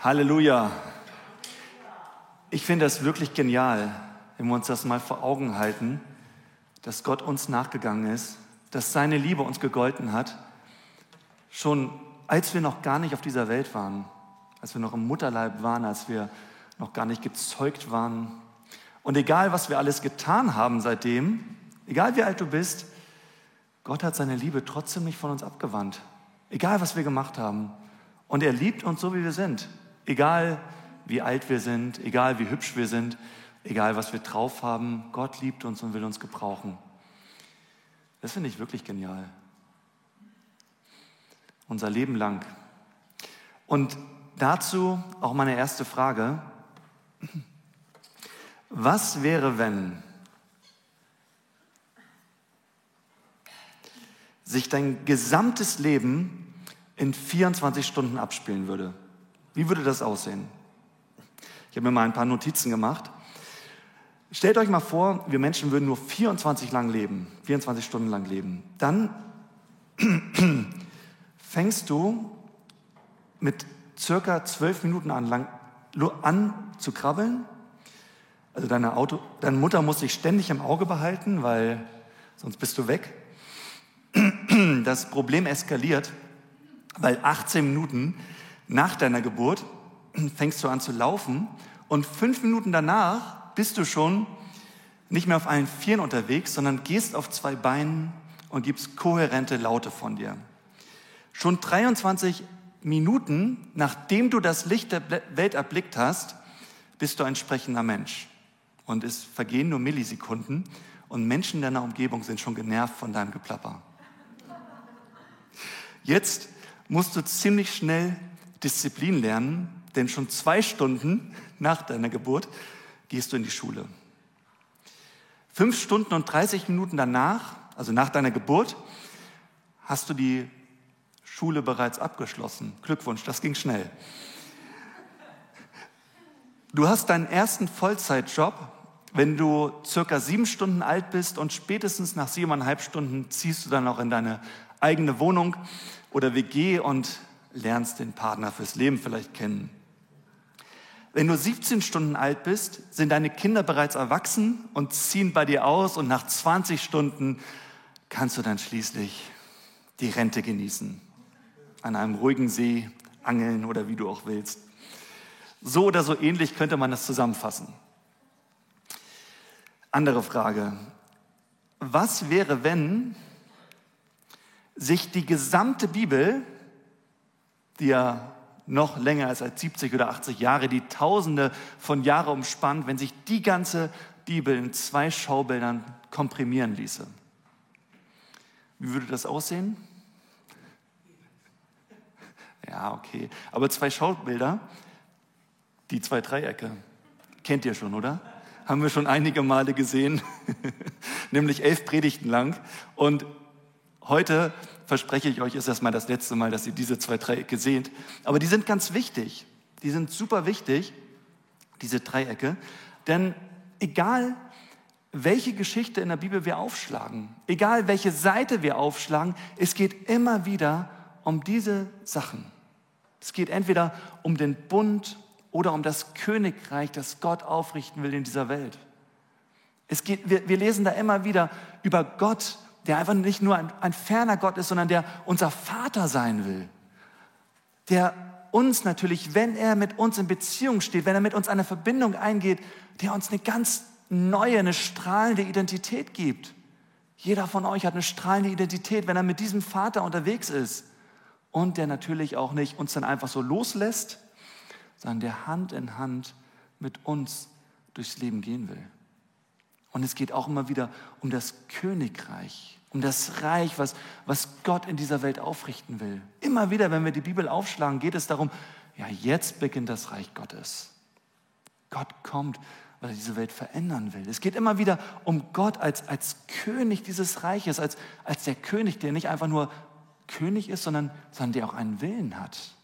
Halleluja. Ich finde das wirklich genial, wenn wir uns das mal vor Augen halten, dass Gott uns nachgegangen ist, dass seine Liebe uns gegolten hat, schon als wir noch gar nicht auf dieser Welt waren, als wir noch im Mutterleib waren, als wir noch gar nicht gezeugt waren. Und egal, was wir alles getan haben seitdem, egal wie alt du bist, Gott hat seine Liebe trotzdem nicht von uns abgewandt. Egal, was wir gemacht haben. Und er liebt uns so, wie wir sind. Egal, wie alt wir sind, egal, wie hübsch wir sind, egal, was wir drauf haben. Gott liebt uns und will uns gebrauchen. Das finde ich wirklich genial. Unser Leben lang. Und dazu auch meine erste Frage. Was wäre, wenn sich dein gesamtes Leben in 24 Stunden abspielen würde? Wie würde das aussehen? Ich habe mir mal ein paar Notizen gemacht. Stellt euch mal vor, wir Menschen würden nur 24 lang leben, 24 Stunden lang leben. Dann fängst du mit circa zwölf Minuten an, lang, an zu krabbeln. Also deine, Auto, deine Mutter muss dich ständig im Auge behalten, weil sonst bist du weg. Das Problem eskaliert, weil 18 Minuten nach deiner Geburt fängst du an zu laufen und fünf Minuten danach bist du schon nicht mehr auf allen Vieren unterwegs, sondern gehst auf zwei Beinen und gibst kohärente Laute von dir. Schon 23 Minuten, nachdem du das Licht der Welt erblickt hast, bist du ein sprechender Mensch. Und es vergehen nur Millisekunden und Menschen in deiner Umgebung sind schon genervt von deinem Geplapper. Jetzt musst du ziemlich schnell Disziplin lernen, denn schon zwei Stunden nach deiner Geburt gehst du in die Schule. Fünf Stunden und 30 Minuten danach, also nach deiner Geburt, hast du die Schule bereits abgeschlossen. Glückwunsch, das ging schnell. Du hast deinen ersten Vollzeitjob, wenn du circa sieben Stunden alt bist und spätestens nach siebeneinhalb Stunden ziehst du dann auch in deine eigene Wohnung oder WG und lernst den Partner fürs Leben vielleicht kennen. Wenn du 17 Stunden alt bist, sind deine Kinder bereits erwachsen und ziehen bei dir aus und nach 20 Stunden kannst du dann schließlich die Rente genießen. An einem ruhigen See angeln oder wie du auch willst. So oder so ähnlich könnte man das zusammenfassen. Andere Frage. Was wäre, wenn sich die gesamte Bibel die ja noch länger ist als 70 oder 80 Jahre, die Tausende von Jahren umspannt, wenn sich die ganze Bibel in zwei Schaubildern komprimieren ließe. Wie würde das aussehen? Ja, okay. Aber zwei Schaubilder, die zwei Dreiecke, kennt ihr schon, oder? Haben wir schon einige Male gesehen, nämlich elf Predigten lang. Und heute verspreche ich euch, ist das mal das letzte Mal, dass ihr diese zwei Dreiecke seht. Aber die sind ganz wichtig. Die sind super wichtig, diese Dreiecke. Denn egal, welche Geschichte in der Bibel wir aufschlagen, egal welche Seite wir aufschlagen, es geht immer wieder um diese Sachen. Es geht entweder um den Bund oder um das Königreich, das Gott aufrichten will in dieser Welt. Es geht, wir, wir lesen da immer wieder über Gott, der einfach nicht nur ein, ein ferner Gott ist, sondern der unser Vater sein will. Der uns natürlich, wenn er mit uns in Beziehung steht, wenn er mit uns eine Verbindung eingeht, der uns eine ganz neue, eine strahlende Identität gibt. Jeder von euch hat eine strahlende Identität, wenn er mit diesem Vater unterwegs ist. Und der natürlich auch nicht uns dann einfach so loslässt, sondern der Hand in Hand mit uns durchs Leben gehen will. Und es geht auch immer wieder um das Königreich um das Reich, was, was Gott in dieser Welt aufrichten will. Immer wieder, wenn wir die Bibel aufschlagen, geht es darum, ja, jetzt beginnt das Reich Gottes. Gott kommt, weil er diese Welt verändern will. Es geht immer wieder um Gott als, als König dieses Reiches, als, als der König, der nicht einfach nur König ist, sondern, sondern der auch einen Willen hat.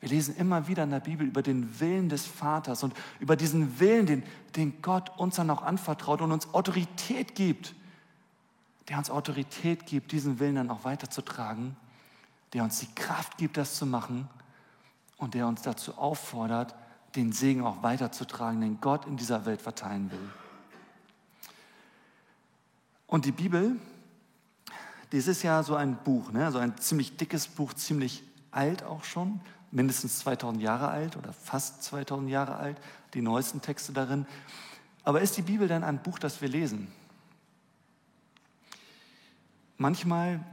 Wir lesen immer wieder in der Bibel über den Willen des Vaters und über diesen Willen, den, den Gott uns dann auch anvertraut und uns Autorität gibt der uns Autorität gibt, diesen Willen dann auch weiterzutragen, der uns die Kraft gibt, das zu machen und der uns dazu auffordert, den Segen auch weiterzutragen, den Gott in dieser Welt verteilen will. Und die Bibel, das ist ja so ein Buch, ne? so ein ziemlich dickes Buch, ziemlich alt auch schon, mindestens 2000 Jahre alt oder fast 2000 Jahre alt, die neuesten Texte darin. Aber ist die Bibel denn ein Buch, das wir lesen? Manchmal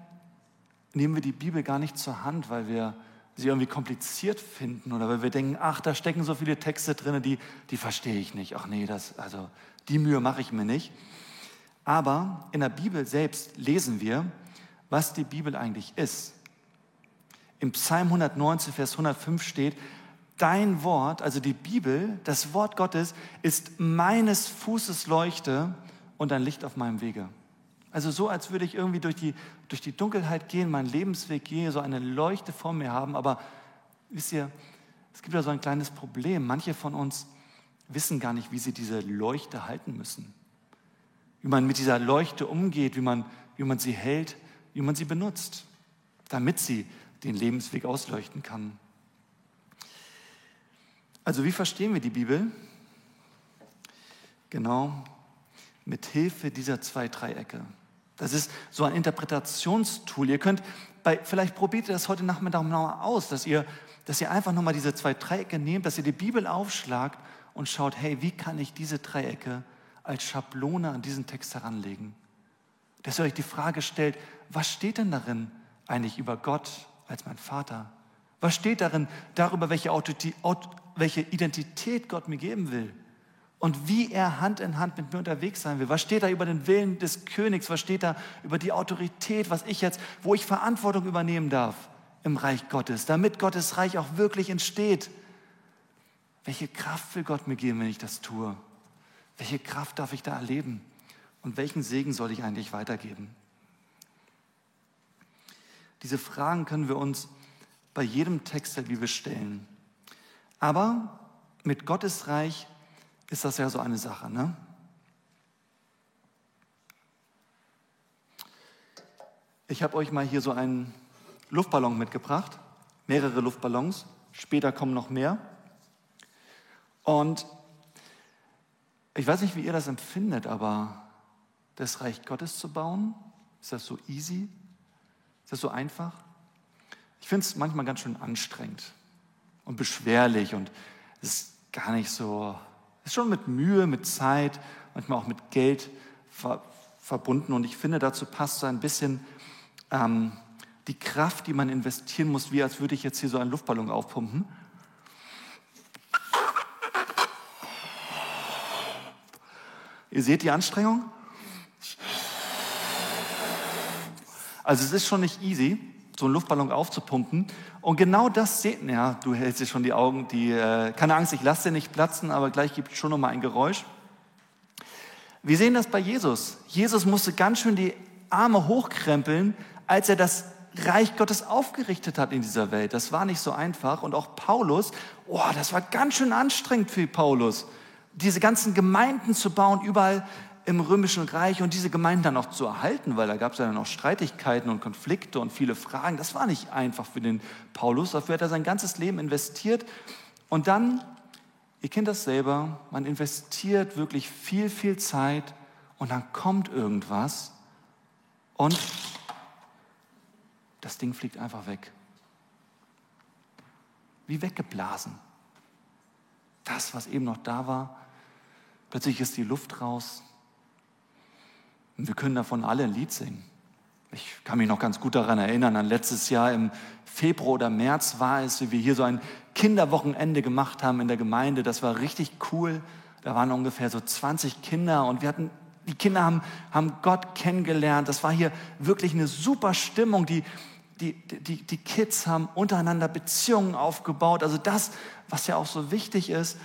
nehmen wir die Bibel gar nicht zur Hand, weil wir sie irgendwie kompliziert finden oder weil wir denken, ach, da stecken so viele Texte drin, die, die verstehe ich nicht. Ach nee, das, also die Mühe mache ich mir nicht. Aber in der Bibel selbst lesen wir, was die Bibel eigentlich ist. Im Psalm 119, Vers 105 steht, dein Wort, also die Bibel, das Wort Gottes, ist meines Fußes Leuchte und ein Licht auf meinem Wege. Also so, als würde ich irgendwie durch die, durch die Dunkelheit gehen, meinen Lebensweg gehe, so eine Leuchte vor mir haben. Aber wisst ihr, es gibt ja so ein kleines Problem. Manche von uns wissen gar nicht, wie sie diese Leuchte halten müssen. Wie man mit dieser Leuchte umgeht, wie man, wie man sie hält, wie man sie benutzt, damit sie den Lebensweg ausleuchten kann. Also wie verstehen wir die Bibel? Genau mit Hilfe dieser zwei Dreiecke. Das ist so ein Interpretationstool. Ihr könnt, bei, vielleicht probiert ihr das heute Nachmittag mal aus, dass ihr, dass ihr einfach nochmal diese zwei Dreiecke nehmt, dass ihr die Bibel aufschlagt und schaut, hey, wie kann ich diese Dreiecke als Schablone an diesen Text heranlegen? Dass ihr euch die Frage stellt, was steht denn darin eigentlich über Gott als mein Vater? Was steht darin darüber, welche, welche Identität Gott mir geben will? Und wie er Hand in Hand mit mir unterwegs sein will. Was steht da über den Willen des Königs? Was steht da über die Autorität, was ich jetzt, wo ich Verantwortung übernehmen darf im Reich Gottes, damit Gottes Reich auch wirklich entsteht? Welche Kraft will Gott mir geben, wenn ich das tue? Welche Kraft darf ich da erleben? Und welchen Segen soll ich eigentlich weitergeben? Diese Fragen können wir uns bei jedem Text der Bibel stellen. Aber mit Gottes Reich ist das ja so eine Sache. Ne? Ich habe euch mal hier so einen Luftballon mitgebracht, mehrere Luftballons, später kommen noch mehr. Und ich weiß nicht, wie ihr das empfindet, aber das Reich Gottes zu bauen, ist das so easy? Ist das so einfach? Ich finde es manchmal ganz schön anstrengend und beschwerlich und es ist gar nicht so ist schon mit Mühe, mit Zeit, manchmal auch mit Geld ver verbunden. Und ich finde, dazu passt so ein bisschen ähm, die Kraft, die man investieren muss, wie als würde ich jetzt hier so einen Luftballon aufpumpen. Ihr seht die Anstrengung? Also es ist schon nicht easy so einen Luftballon aufzupumpen. Und genau das seht ja, du hältst dir schon die Augen, die, äh, keine Angst, ich lasse dir nicht platzen, aber gleich gibt es schon nochmal ein Geräusch. Wir sehen das bei Jesus. Jesus musste ganz schön die Arme hochkrempeln, als er das Reich Gottes aufgerichtet hat in dieser Welt. Das war nicht so einfach. Und auch Paulus, oh, das war ganz schön anstrengend für Paulus, diese ganzen Gemeinden zu bauen, überall im Römischen Reich und diese Gemeinden dann auch zu erhalten, weil da gab es ja dann auch Streitigkeiten und Konflikte und viele Fragen. Das war nicht einfach für den Paulus. Dafür hat er sein ganzes Leben investiert. Und dann, ihr kennt das selber, man investiert wirklich viel, viel Zeit und dann kommt irgendwas und das Ding fliegt einfach weg. Wie weggeblasen. Das, was eben noch da war, plötzlich ist die Luft raus, und wir können davon alle ein Lied singen. Ich kann mich noch ganz gut daran erinnern, an letztes Jahr im Februar oder März war es, wie wir hier so ein Kinderwochenende gemacht haben in der Gemeinde. Das war richtig cool. Da waren ungefähr so 20 Kinder und wir hatten, die Kinder haben, haben Gott kennengelernt. Das war hier wirklich eine super Stimmung. Die, die, die, die Kids haben untereinander Beziehungen aufgebaut. Also das, was ja auch so wichtig ist.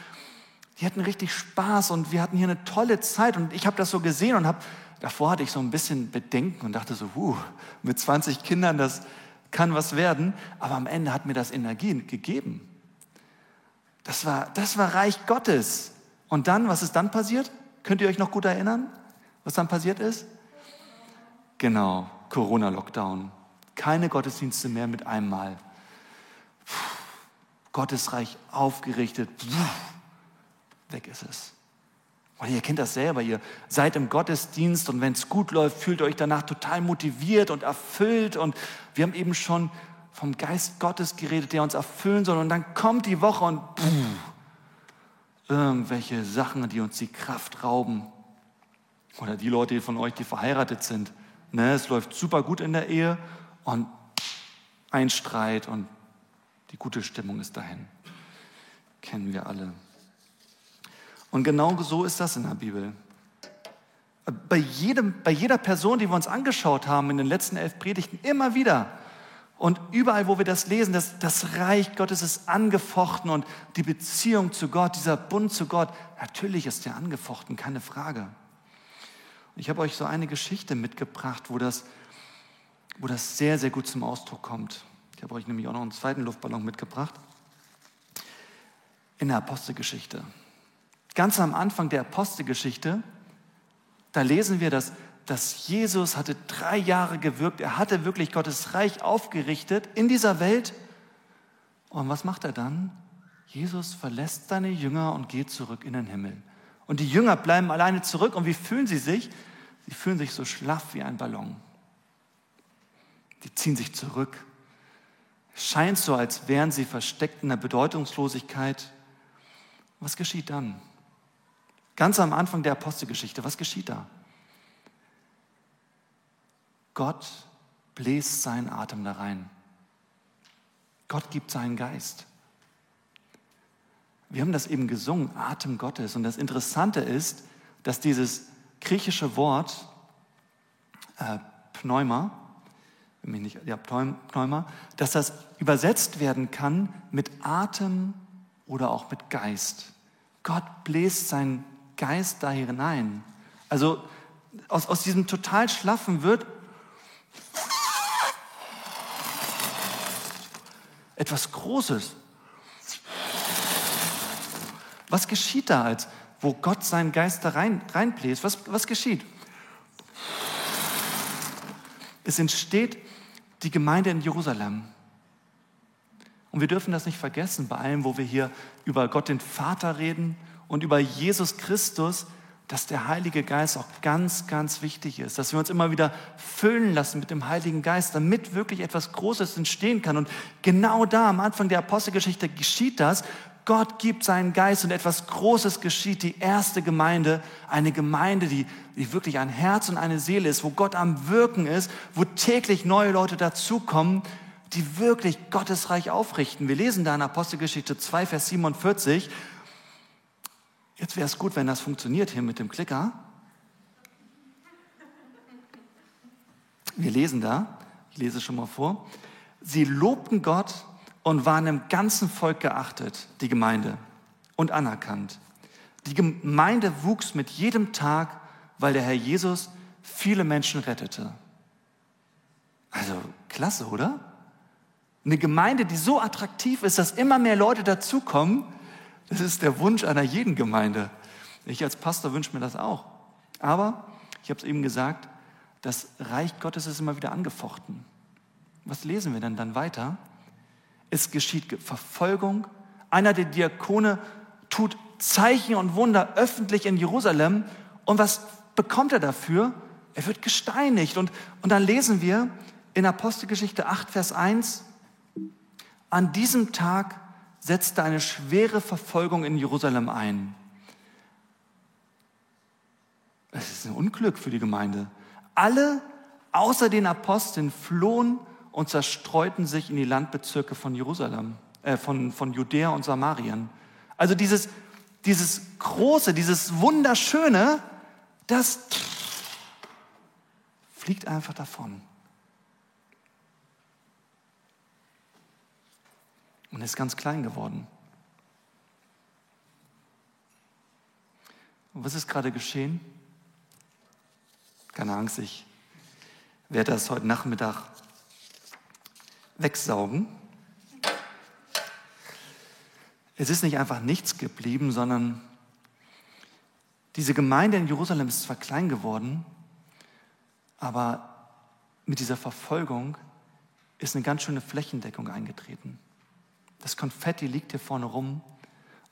Die hatten richtig Spaß und wir hatten hier eine tolle Zeit. Und ich habe das so gesehen und habe davor hatte ich so ein bisschen Bedenken und dachte so, uh, mit 20 Kindern, das kann was werden. Aber am Ende hat mir das Energie gegeben. Das war, das war Reich Gottes. Und dann, was ist dann passiert? Könnt ihr euch noch gut erinnern, was dann passiert ist? Genau, Corona-Lockdown. Keine Gottesdienste mehr mit einem Mal. Gottes Reich aufgerichtet. Weg ist es. Und ihr kennt das selber, ihr seid im Gottesdienst und wenn es gut läuft, fühlt ihr euch danach total motiviert und erfüllt. Und wir haben eben schon vom Geist Gottes geredet, der uns erfüllen soll. Und dann kommt die Woche und pff, irgendwelche Sachen, die uns die Kraft rauben. Oder die Leute von euch, die verheiratet sind. Ne, es läuft super gut in der Ehe und ein Streit und die gute Stimmung ist dahin. Kennen wir alle. Und genau so ist das in der Bibel. Bei, jedem, bei jeder Person, die wir uns angeschaut haben in den letzten elf Predigten, immer wieder. Und überall, wo wir das lesen, das, das Reich Gottes ist angefochten und die Beziehung zu Gott, dieser Bund zu Gott, natürlich ist der angefochten, keine Frage. Ich habe euch so eine Geschichte mitgebracht, wo das, wo das sehr, sehr gut zum Ausdruck kommt. Ich habe euch nämlich auch noch einen zweiten Luftballon mitgebracht. In der Apostelgeschichte. Ganz am Anfang der Apostelgeschichte, da lesen wir, dass, dass Jesus hatte drei Jahre gewirkt. Er hatte wirklich Gottes Reich aufgerichtet in dieser Welt. Und was macht er dann? Jesus verlässt seine Jünger und geht zurück in den Himmel. Und die Jünger bleiben alleine zurück. Und wie fühlen sie sich? Sie fühlen sich so schlaff wie ein Ballon. Die ziehen sich zurück. Es scheint so, als wären sie versteckt in der Bedeutungslosigkeit. Was geschieht dann? Ganz am Anfang der Apostelgeschichte, was geschieht da? Gott bläst seinen Atem da rein. Gott gibt seinen Geist. Wir haben das eben gesungen, Atem Gottes. Und das Interessante ist, dass dieses griechische Wort äh, Pneuma, ja, Pneuma, dass das übersetzt werden kann mit Atem oder auch mit Geist. Gott bläst seinen Geist da hinein. Also aus, aus diesem total schlaffen wird etwas Großes. Was geschieht da, als wo Gott seinen Geist da rein, reinbläst? Was, was geschieht? Es entsteht die Gemeinde in Jerusalem. Und wir dürfen das nicht vergessen, bei allem, wo wir hier über Gott den Vater reden und über Jesus Christus, dass der Heilige Geist auch ganz, ganz wichtig ist, dass wir uns immer wieder füllen lassen mit dem Heiligen Geist, damit wirklich etwas Großes entstehen kann. Und genau da am Anfang der Apostelgeschichte geschieht das. Gott gibt seinen Geist und etwas Großes geschieht. Die erste Gemeinde, eine Gemeinde, die, die wirklich ein Herz und eine Seele ist, wo Gott am Wirken ist, wo täglich neue Leute dazukommen, die wirklich Gottes Reich aufrichten. Wir lesen da in Apostelgeschichte 2, Vers 47. Jetzt wäre es gut, wenn das funktioniert hier mit dem Klicker. Wir lesen da, ich lese schon mal vor. Sie lobten Gott und waren im ganzen Volk geachtet, die Gemeinde, und anerkannt. Die Gemeinde wuchs mit jedem Tag, weil der Herr Jesus viele Menschen rettete. Also klasse, oder? Eine Gemeinde, die so attraktiv ist, dass immer mehr Leute dazukommen, das ist der Wunsch einer jeden Gemeinde. Ich als Pastor wünsche mir das auch. Aber, ich habe es eben gesagt, das Reich Gottes ist immer wieder angefochten. Was lesen wir denn dann weiter? Es geschieht Verfolgung. Einer der Diakone tut Zeichen und Wunder öffentlich in Jerusalem. Und was bekommt er dafür? Er wird gesteinigt. Und, und dann lesen wir in Apostelgeschichte 8, Vers 1, an diesem Tag setzte eine schwere Verfolgung in Jerusalem ein. Es ist ein Unglück für die Gemeinde. Alle außer den Aposteln flohen und zerstreuten sich in die Landbezirke von Jerusalem, äh, von, von Judäa und Samarien. Also dieses, dieses Große, dieses Wunderschöne, das fliegt einfach davon. Und ist ganz klein geworden. Und was ist gerade geschehen? Keine Angst, ich werde das heute Nachmittag wegsaugen. Es ist nicht einfach nichts geblieben, sondern diese Gemeinde in Jerusalem ist zwar klein geworden, aber mit dieser Verfolgung ist eine ganz schöne Flächendeckung eingetreten. Das Konfetti liegt hier vorne rum.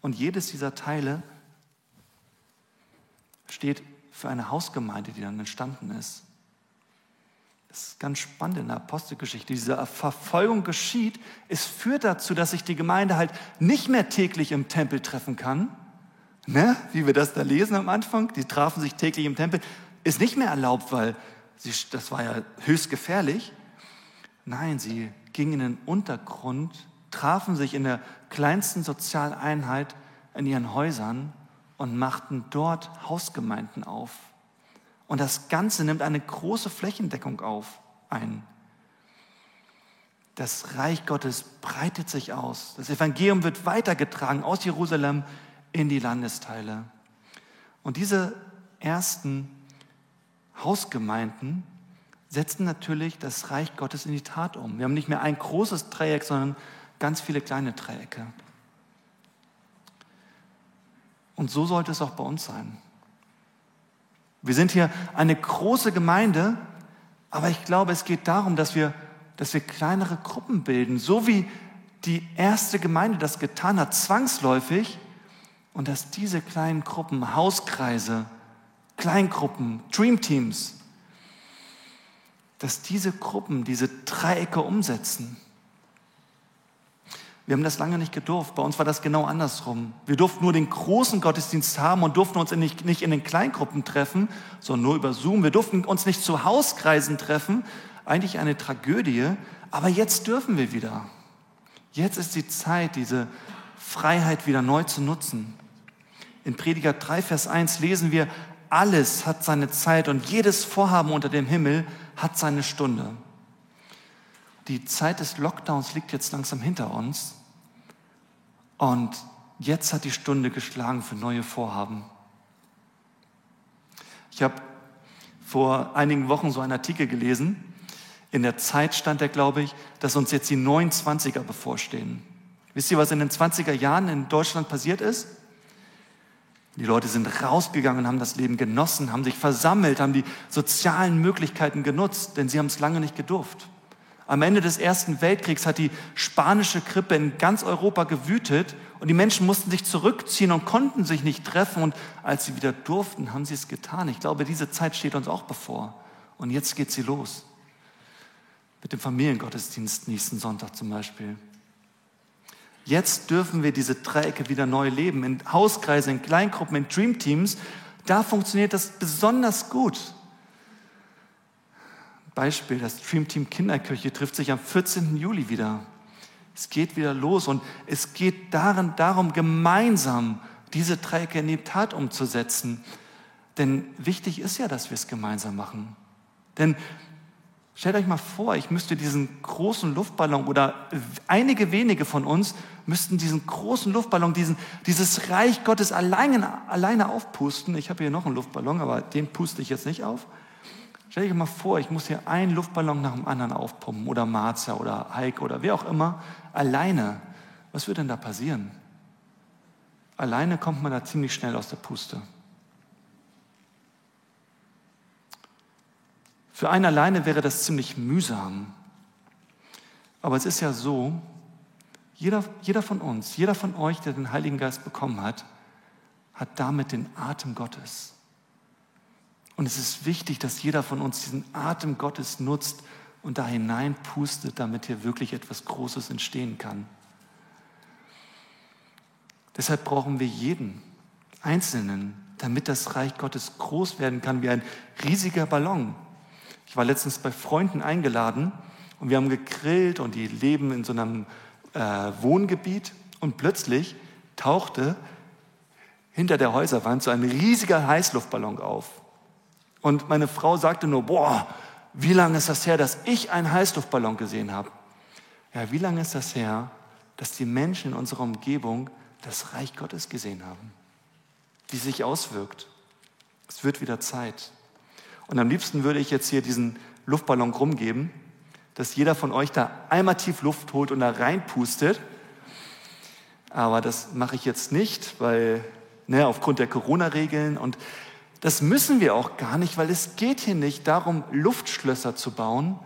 Und jedes dieser Teile steht für eine Hausgemeinde, die dann entstanden ist. Das ist ganz spannend in der Apostelgeschichte. Diese Verfolgung geschieht. Es führt dazu, dass sich die Gemeinde halt nicht mehr täglich im Tempel treffen kann. Ne? Wie wir das da lesen am Anfang. Die trafen sich täglich im Tempel. Ist nicht mehr erlaubt, weil sie, das war ja höchst gefährlich. Nein, sie gingen in den Untergrund, trafen sich in der kleinsten Sozialeinheit in ihren Häusern und machten dort Hausgemeinden auf. Und das Ganze nimmt eine große Flächendeckung auf, ein. Das Reich Gottes breitet sich aus. Das Evangelium wird weitergetragen aus Jerusalem in die Landesteile. Und diese ersten Hausgemeinden setzen natürlich das Reich Gottes in die Tat um. Wir haben nicht mehr ein großes Dreieck, sondern ganz viele kleine Dreiecke. Und so sollte es auch bei uns sein. Wir sind hier eine große Gemeinde, aber ich glaube, es geht darum, dass wir, dass wir kleinere Gruppen bilden, so wie die erste Gemeinde das getan hat, zwangsläufig, und dass diese kleinen Gruppen, Hauskreise, Kleingruppen, Dreamteams, dass diese Gruppen diese Dreiecke umsetzen. Wir haben das lange nicht gedurft. Bei uns war das genau andersrum. Wir durften nur den großen Gottesdienst haben und durften uns nicht, in den Kleingruppen treffen, sondern nur über Zoom. Wir durften uns nicht zu Hauskreisen treffen. Eigentlich eine Tragödie. Aber jetzt dürfen wir wieder. Jetzt ist die Zeit, diese Freiheit wieder neu zu nutzen. In Prediger 3, Vers 1 lesen wir, alles hat seine Zeit und jedes Vorhaben unter dem Himmel hat seine Stunde. Die Zeit des Lockdowns liegt jetzt langsam hinter uns. Und jetzt hat die Stunde geschlagen für neue Vorhaben. Ich habe vor einigen Wochen so einen Artikel gelesen. In der Zeit stand er, glaube ich, dass uns jetzt die 29er bevorstehen. Wisst ihr, was in den 20er Jahren in Deutschland passiert ist? Die Leute sind rausgegangen, haben das Leben genossen, haben sich versammelt, haben die sozialen Möglichkeiten genutzt, denn sie haben es lange nicht gedurft. Am Ende des Ersten Weltkriegs hat die spanische Grippe in ganz Europa gewütet und die Menschen mussten sich zurückziehen und konnten sich nicht treffen. Und als sie wieder durften, haben sie es getan. Ich glaube, diese Zeit steht uns auch bevor. Und jetzt geht sie los. Mit dem Familiengottesdienst nächsten Sonntag zum Beispiel. Jetzt dürfen wir diese Dreiecke wieder neu leben. In Hauskreisen, in Kleingruppen, in Dreamteams. Da funktioniert das besonders gut. Beispiel, das Dreamteam Kinderkirche trifft sich am 14. Juli wieder. Es geht wieder los und es geht darin, darum, gemeinsam diese Dreiecke in die Tat umzusetzen. Denn wichtig ist ja, dass wir es gemeinsam machen. Denn stellt euch mal vor, ich müsste diesen großen Luftballon oder einige wenige von uns müssten diesen großen Luftballon, diesen, dieses Reich Gottes alleine, alleine aufpusten. Ich habe hier noch einen Luftballon, aber den puste ich jetzt nicht auf. Stell dir mal vor, ich muss hier einen Luftballon nach dem anderen aufpumpen oder Marza oder Heike oder wer auch immer, alleine. Was würde denn da passieren? Alleine kommt man da ziemlich schnell aus der Puste. Für einen alleine wäre das ziemlich mühsam. Aber es ist ja so, jeder, jeder von uns, jeder von euch, der den Heiligen Geist bekommen hat, hat damit den Atem Gottes. Und es ist wichtig, dass jeder von uns diesen Atem Gottes nutzt und da hineinpustet, damit hier wirklich etwas Großes entstehen kann. Deshalb brauchen wir jeden Einzelnen, damit das Reich Gottes groß werden kann wie ein riesiger Ballon. Ich war letztens bei Freunden eingeladen und wir haben gegrillt und die leben in so einem äh, Wohngebiet und plötzlich tauchte hinter der Häuserwand so ein riesiger Heißluftballon auf. Und meine Frau sagte nur, boah, wie lange ist das her, dass ich einen Heißluftballon gesehen habe? Ja, wie lange ist das her, dass die Menschen in unserer Umgebung das Reich Gottes gesehen haben? Wie sich auswirkt. Es wird wieder Zeit. Und am liebsten würde ich jetzt hier diesen Luftballon rumgeben, dass jeder von euch da einmal tief Luft holt und da reinpustet. Aber das mache ich jetzt nicht, weil ne, aufgrund der Corona-Regeln und das müssen wir auch gar nicht, weil es geht hier nicht darum, Luftschlösser zu bauen,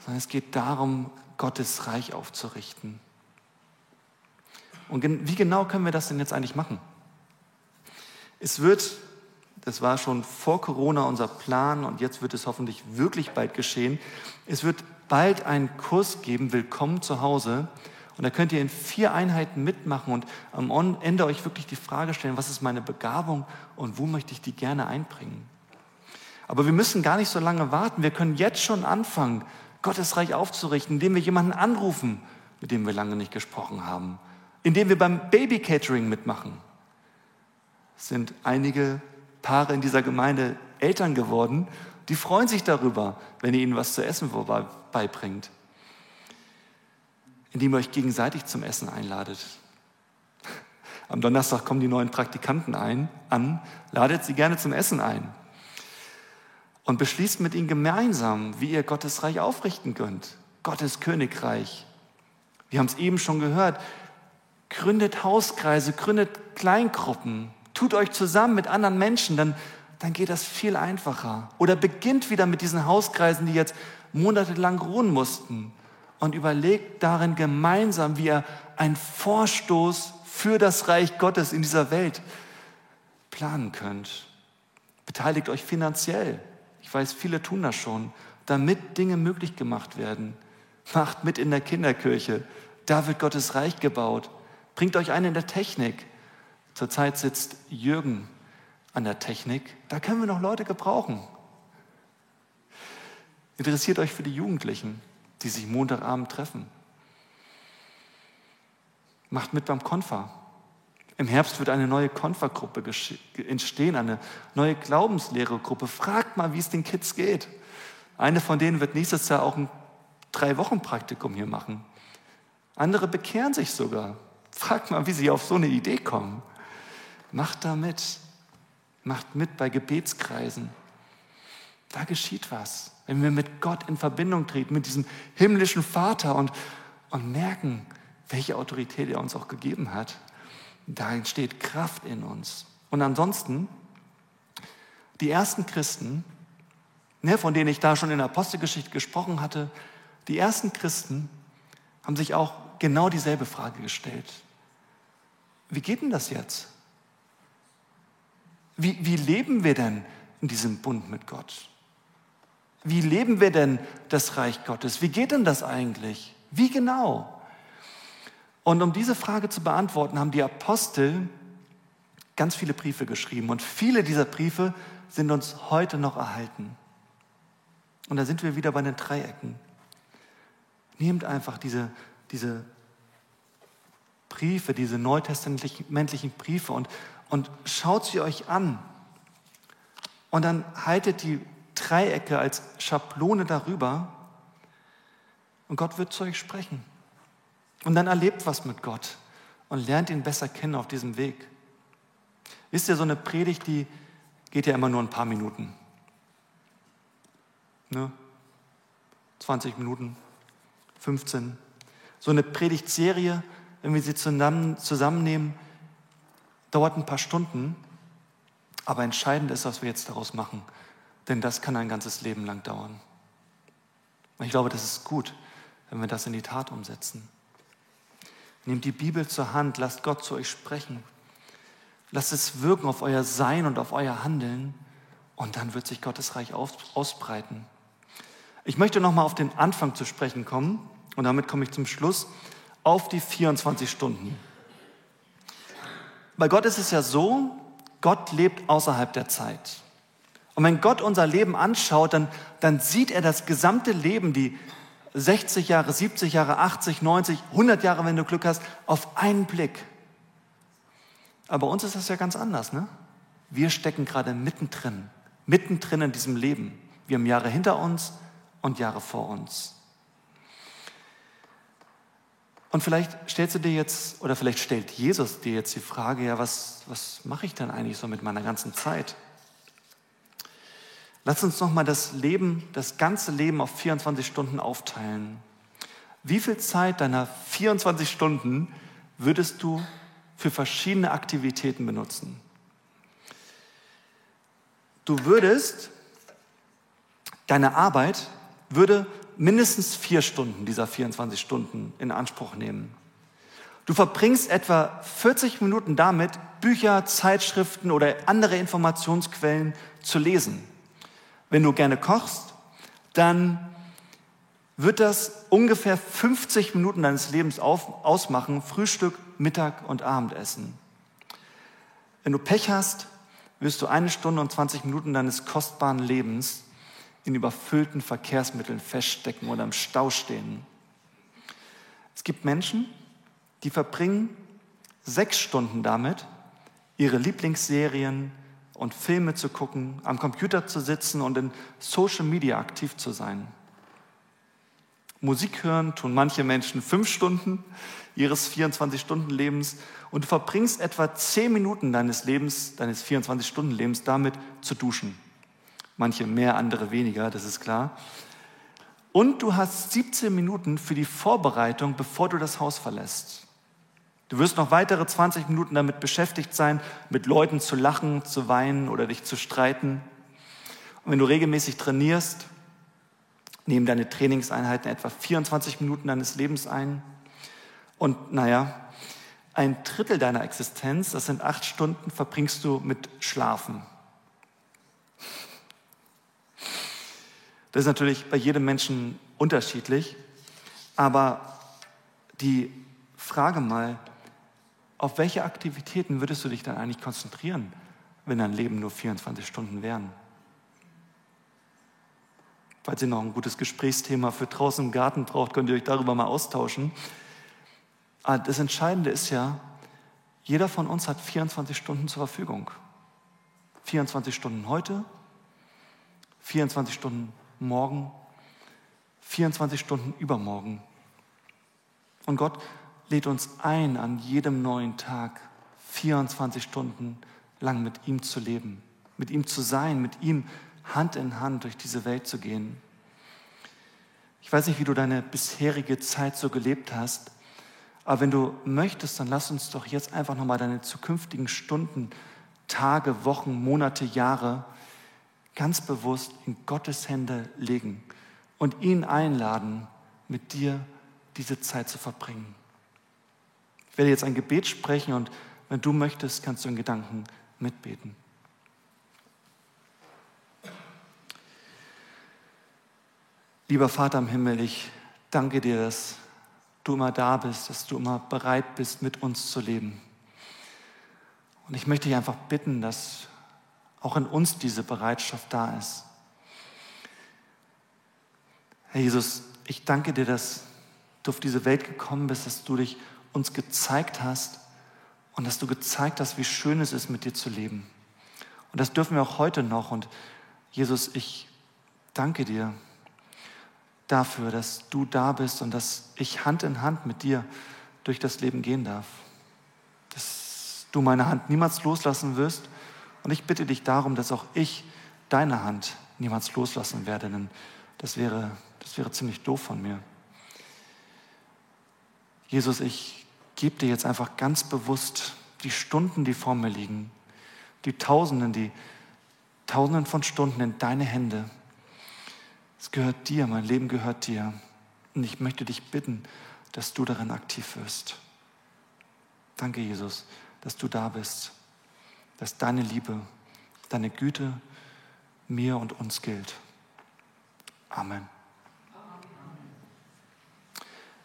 sondern es geht darum, Gottes Reich aufzurichten. Und wie genau können wir das denn jetzt eigentlich machen? Es wird, das war schon vor Corona unser Plan und jetzt wird es hoffentlich wirklich bald geschehen, es wird bald einen Kurs geben, Willkommen zu Hause. Und da könnt ihr in vier Einheiten mitmachen und am Ende euch wirklich die Frage stellen, was ist meine Begabung und wo möchte ich die gerne einbringen? Aber wir müssen gar nicht so lange warten. Wir können jetzt schon anfangen, Gottes Reich aufzurichten, indem wir jemanden anrufen, mit dem wir lange nicht gesprochen haben, indem wir beim Baby Catering mitmachen. Es sind einige Paare in dieser Gemeinde Eltern geworden, die freuen sich darüber, wenn ihr ihnen was zu essen beibringt, indem ihr euch gegenseitig zum Essen einladet. Am Donnerstag kommen die neuen Praktikanten ein, an, ladet sie gerne zum Essen ein und beschließt mit ihnen gemeinsam, wie ihr Gottes Reich aufrichten könnt. Gottes Königreich. Wir haben es eben schon gehört. Gründet Hauskreise, gründet Kleingruppen, tut euch zusammen mit anderen Menschen, dann, dann geht das viel einfacher. Oder beginnt wieder mit diesen Hauskreisen, die jetzt monatelang ruhen mussten und überlegt darin gemeinsam, wie ihr einen Vorstoß für das Reich Gottes in dieser Welt planen könnt. Beteiligt euch finanziell. Ich weiß, viele tun das schon, damit Dinge möglich gemacht werden. Macht mit in der Kinderkirche. Da wird Gottes Reich gebaut. Bringt euch ein in der Technik. Zurzeit sitzt Jürgen an der Technik. Da können wir noch Leute gebrauchen. Interessiert euch für die Jugendlichen, die sich Montagabend treffen. Macht mit beim Konfa. Im Herbst wird eine neue Konfergruppe entstehen, eine neue Glaubenslehregruppe. Fragt mal, wie es den Kids geht. Eine von denen wird nächstes Jahr auch ein Drei-Wochen-Praktikum hier machen. Andere bekehren sich sogar. Fragt mal, wie sie auf so eine Idee kommen. Macht da mit. Macht mit bei Gebetskreisen. Da geschieht was. Wenn wir mit Gott in Verbindung treten, mit diesem himmlischen Vater und, und merken, welche Autorität er uns auch gegeben hat. Da entsteht Kraft in uns. Und ansonsten, die ersten Christen, ne, von denen ich da schon in der Apostelgeschichte gesprochen hatte, die ersten Christen haben sich auch genau dieselbe Frage gestellt. Wie geht denn das jetzt? Wie, wie leben wir denn in diesem Bund mit Gott? Wie leben wir denn das Reich Gottes? Wie geht denn das eigentlich? Wie genau? Und um diese Frage zu beantworten, haben die Apostel ganz viele Briefe geschrieben. Und viele dieser Briefe sind uns heute noch erhalten. Und da sind wir wieder bei den Dreiecken. Nehmt einfach diese, diese Briefe, diese neutestamentlichen Briefe und, und schaut sie euch an. Und dann haltet die Dreiecke als Schablone darüber und Gott wird zu euch sprechen. Und dann erlebt was mit Gott und lernt ihn besser kennen auf diesem Weg. Wisst ihr, so eine Predigt, die geht ja immer nur ein paar Minuten. Ne? 20 Minuten, 15. So eine Predigtserie, wenn wir sie zusammen, zusammennehmen, dauert ein paar Stunden. Aber entscheidend ist, was wir jetzt daraus machen. Denn das kann ein ganzes Leben lang dauern. Und ich glaube, das ist gut, wenn wir das in die Tat umsetzen. Nehmt die Bibel zur Hand, lasst Gott zu euch sprechen. Lasst es wirken auf euer Sein und auf euer Handeln und dann wird sich Gottes Reich ausbreiten. Ich möchte nochmal auf den Anfang zu sprechen kommen und damit komme ich zum Schluss auf die 24 Stunden. Bei Gott ist es ja so, Gott lebt außerhalb der Zeit. Und wenn Gott unser Leben anschaut, dann, dann sieht er das gesamte Leben, die 60 Jahre, 70 Jahre, 80, 90, 100 Jahre, wenn du Glück hast, auf einen Blick. Aber bei uns ist das ja ganz anders. Ne? Wir stecken gerade mittendrin, mittendrin in diesem Leben. Wir haben Jahre hinter uns und Jahre vor uns. Und vielleicht stellst du dir jetzt, oder vielleicht stellt Jesus dir jetzt die Frage, ja, was, was mache ich denn eigentlich so mit meiner ganzen Zeit? Lass uns nochmal das Leben, das ganze Leben auf 24 Stunden aufteilen. Wie viel Zeit deiner 24 Stunden würdest du für verschiedene Aktivitäten benutzen? Du würdest, deine Arbeit würde mindestens vier Stunden dieser 24 Stunden in Anspruch nehmen. Du verbringst etwa 40 Minuten damit, Bücher, Zeitschriften oder andere Informationsquellen zu lesen. Wenn du gerne kochst, dann wird das ungefähr 50 Minuten deines Lebens auf, ausmachen, Frühstück, Mittag und Abendessen. Wenn du Pech hast, wirst du eine Stunde und 20 Minuten deines kostbaren Lebens in überfüllten Verkehrsmitteln feststecken oder im Stau stehen. Es gibt Menschen, die verbringen sechs Stunden damit, ihre Lieblingsserien und Filme zu gucken, am Computer zu sitzen und in Social Media aktiv zu sein. Musik hören tun manche Menschen fünf Stunden ihres 24-Stunden-Lebens und du verbringst etwa zehn Minuten deines Lebens, deines 24-Stunden-Lebens damit zu duschen. Manche mehr, andere weniger, das ist klar. Und du hast 17 Minuten für die Vorbereitung, bevor du das Haus verlässt. Du wirst noch weitere 20 Minuten damit beschäftigt sein, mit Leuten zu lachen, zu weinen oder dich zu streiten. Und wenn du regelmäßig trainierst, nehmen deine Trainingseinheiten etwa 24 Minuten deines Lebens ein. Und naja, ein Drittel deiner Existenz, das sind acht Stunden, verbringst du mit Schlafen. Das ist natürlich bei jedem Menschen unterschiedlich, aber die Frage mal, auf welche Aktivitäten würdest du dich dann eigentlich konzentrieren, wenn dein Leben nur 24 Stunden wären? Falls ihr noch ein gutes Gesprächsthema für draußen im Garten braucht, könnt ihr euch darüber mal austauschen. Aber das Entscheidende ist ja, jeder von uns hat 24 Stunden zur Verfügung. 24 Stunden heute, 24 Stunden morgen, 24 Stunden übermorgen. Und Gott lädt uns ein, an jedem neuen Tag 24 Stunden lang mit ihm zu leben, mit ihm zu sein, mit ihm Hand in Hand durch diese Welt zu gehen. Ich weiß nicht, wie du deine bisherige Zeit so gelebt hast, aber wenn du möchtest, dann lass uns doch jetzt einfach nochmal deine zukünftigen Stunden, Tage, Wochen, Monate, Jahre ganz bewusst in Gottes Hände legen und ihn einladen, mit dir diese Zeit zu verbringen. Ich werde jetzt ein Gebet sprechen und wenn du möchtest, kannst du in Gedanken mitbeten. Lieber Vater im Himmel, ich danke dir, dass du immer da bist, dass du immer bereit bist, mit uns zu leben. Und ich möchte dich einfach bitten, dass auch in uns diese Bereitschaft da ist. Herr Jesus, ich danke dir, dass du auf diese Welt gekommen bist, dass du dich uns gezeigt hast und dass du gezeigt hast, wie schön es ist, mit dir zu leben. Und das dürfen wir auch heute noch. Und Jesus, ich danke dir, dafür, dass du da bist und dass ich Hand in Hand mit dir durch das Leben gehen darf. Dass du meine Hand niemals loslassen wirst. Und ich bitte dich darum, dass auch ich deine Hand niemals loslassen werde, denn das wäre, das wäre ziemlich doof von mir. Jesus, ich gebe dir jetzt einfach ganz bewusst die Stunden, die vor mir liegen, die Tausenden, die Tausenden von Stunden in deine Hände. Es gehört dir, mein Leben gehört dir. Und ich möchte dich bitten, dass du darin aktiv wirst. Danke, Jesus, dass du da bist, dass deine Liebe, deine Güte mir und uns gilt. Amen.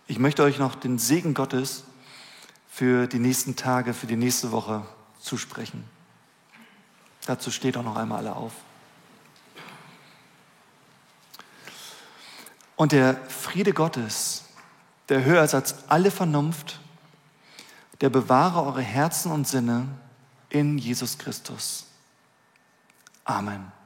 Ich möchte euch noch den Segen Gottes für die nächsten Tage, für die nächste Woche zusprechen. Dazu steht auch noch einmal alle auf. Und der Friede Gottes, der höher ist als alle Vernunft, der bewahre eure Herzen und Sinne in Jesus Christus. Amen.